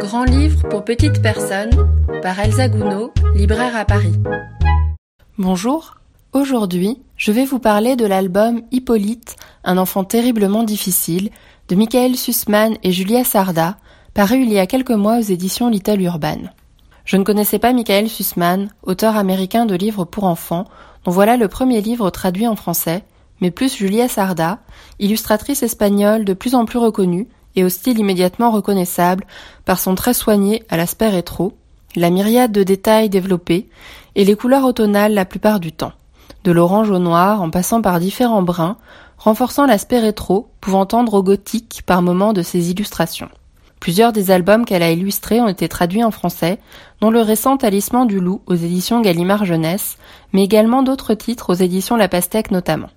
Grand livre pour petites personnes par Elsa Gounod, libraire à Paris. Bonjour, aujourd'hui je vais vous parler de l'album Hippolyte, un enfant terriblement difficile de Michael Sussman et Julia Sarda, paru il y a quelques mois aux éditions Little Urban. Je ne connaissais pas Michael Sussman, auteur américain de livres pour enfants, dont voilà le premier livre traduit en français, mais plus Julia Sarda, illustratrice espagnole de plus en plus reconnue et au style immédiatement reconnaissable par son trait soigné à l'aspect rétro, la myriade de détails développés et les couleurs automnales la plupart du temps, de l'orange au noir en passant par différents bruns, renforçant l'aspect rétro, pouvant tendre au gothique par moments de ses illustrations. Plusieurs des albums qu'elle a illustrés ont été traduits en français, dont le récent Talisman du Loup aux éditions Gallimard Jeunesse, mais également d'autres titres aux éditions La Pastèque notamment.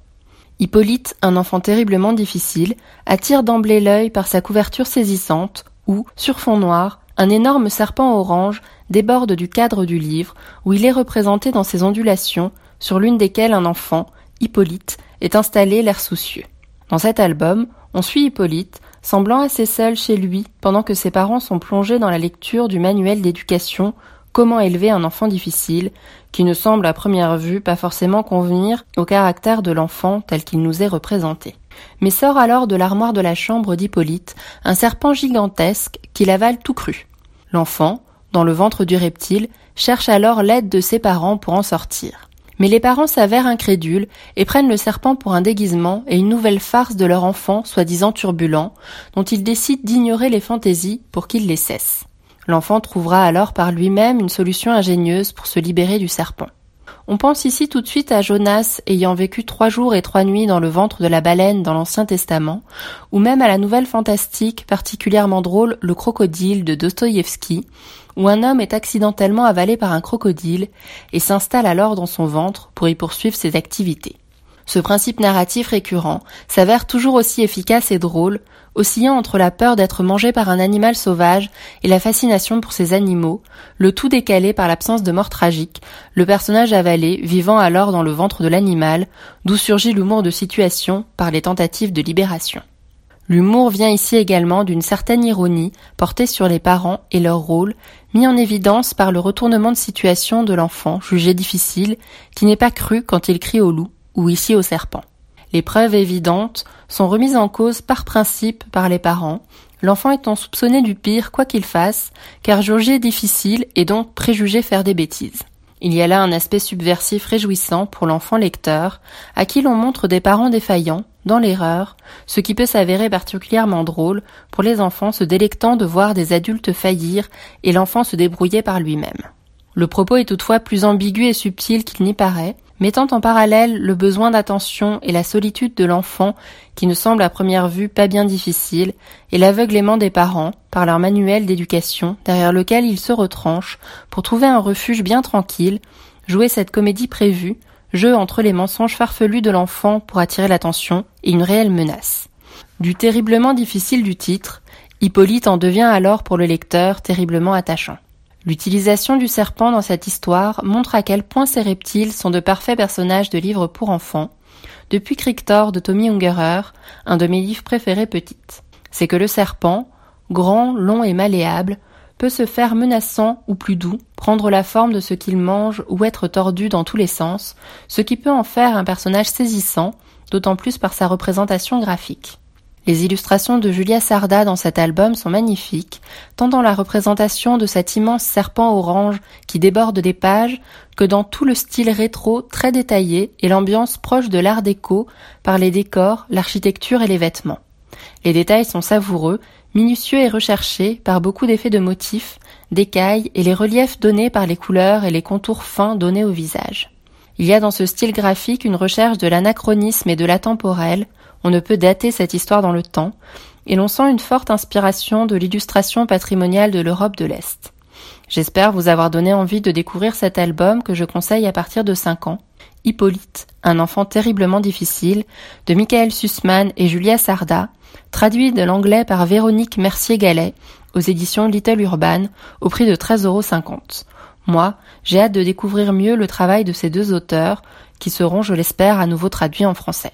Hippolyte, un enfant terriblement difficile, attire d'emblée l'œil par sa couverture saisissante, où, sur fond noir, un énorme serpent orange déborde du cadre du livre, où il est représenté dans ses ondulations, sur l'une desquelles un enfant, Hippolyte, est installé l'air soucieux. Dans cet album, on suit Hippolyte, semblant assez seul chez lui, pendant que ses parents sont plongés dans la lecture du manuel d'éducation Comment élever un enfant difficile, qui ne semble à première vue pas forcément convenir au caractère de l'enfant tel qu'il nous est représenté. Mais sort alors de l'armoire de la chambre d'Hippolyte un serpent gigantesque qui l'avale tout cru. L'enfant, dans le ventre du reptile, cherche alors l'aide de ses parents pour en sortir. Mais les parents s'avèrent incrédules et prennent le serpent pour un déguisement et une nouvelle farce de leur enfant soi-disant turbulent, dont ils décident d'ignorer les fantaisies pour qu'il les cesse. L'enfant trouvera alors par lui-même une solution ingénieuse pour se libérer du serpent. On pense ici tout de suite à Jonas ayant vécu trois jours et trois nuits dans le ventre de la baleine dans l'Ancien Testament, ou même à la nouvelle fantastique particulièrement drôle Le crocodile de Dostoïevski, où un homme est accidentellement avalé par un crocodile et s'installe alors dans son ventre pour y poursuivre ses activités. Ce principe narratif récurrent s'avère toujours aussi efficace et drôle, oscillant entre la peur d'être mangé par un animal sauvage et la fascination pour ces animaux, le tout décalé par l'absence de mort tragique, le personnage avalé vivant alors dans le ventre de l'animal, d'où surgit l'humour de situation par les tentatives de libération. L'humour vient ici également d'une certaine ironie portée sur les parents et leur rôle, mis en évidence par le retournement de situation de l'enfant jugé difficile, qui n'est pas cru quand il crie au loup, ou ici au serpent. Les preuves évidentes sont remises en cause par principe par les parents, l'enfant étant soupçonné du pire quoi qu'il fasse, car juger difficile et donc préjugé faire des bêtises. Il y a là un aspect subversif réjouissant pour l'enfant lecteur, à qui l'on montre des parents défaillants, dans l'erreur, ce qui peut s'avérer particulièrement drôle pour les enfants se délectant de voir des adultes faillir et l'enfant se débrouiller par lui-même. Le propos est toutefois plus ambigu et subtil qu'il n'y paraît, mettant en parallèle le besoin d'attention et la solitude de l'enfant qui ne semble à première vue pas bien difficile, et l'aveuglément des parents par leur manuel d'éducation derrière lequel ils se retranchent pour trouver un refuge bien tranquille, jouer cette comédie prévue, jeu entre les mensonges farfelus de l'enfant pour attirer l'attention et une réelle menace. Du terriblement difficile du titre, Hippolyte en devient alors pour le lecteur terriblement attachant. L'utilisation du serpent dans cette histoire montre à quel point ces reptiles sont de parfaits personnages de livres pour enfants, depuis Crictor de Tommy Ungerer, un de mes livres préférés petites. C'est que le serpent, grand, long et malléable, peut se faire menaçant ou plus doux, prendre la forme de ce qu'il mange ou être tordu dans tous les sens, ce qui peut en faire un personnage saisissant, d'autant plus par sa représentation graphique. Les illustrations de Julia Sarda dans cet album sont magnifiques, tant dans la représentation de cet immense serpent orange qui déborde des pages, que dans tout le style rétro très détaillé et l'ambiance proche de l'art déco par les décors, l'architecture et les vêtements. Les détails sont savoureux, minutieux et recherchés par beaucoup d'effets de motifs, d'écailles et les reliefs donnés par les couleurs et les contours fins donnés au visage. Il y a dans ce style graphique une recherche de l'anachronisme et de l'intemporel, on ne peut dater cette histoire dans le temps, et l'on sent une forte inspiration de l'illustration patrimoniale de l'Europe de l'Est. J'espère vous avoir donné envie de découvrir cet album que je conseille à partir de 5 ans, Hippolyte, un enfant terriblement difficile, de Michael Sussman et Julia Sarda, traduit de l'anglais par Véronique Mercier-Gallet aux éditions Little Urban au prix de 13,50 euros. Moi, j'ai hâte de découvrir mieux le travail de ces deux auteurs, qui seront, je l'espère, à nouveau traduits en français.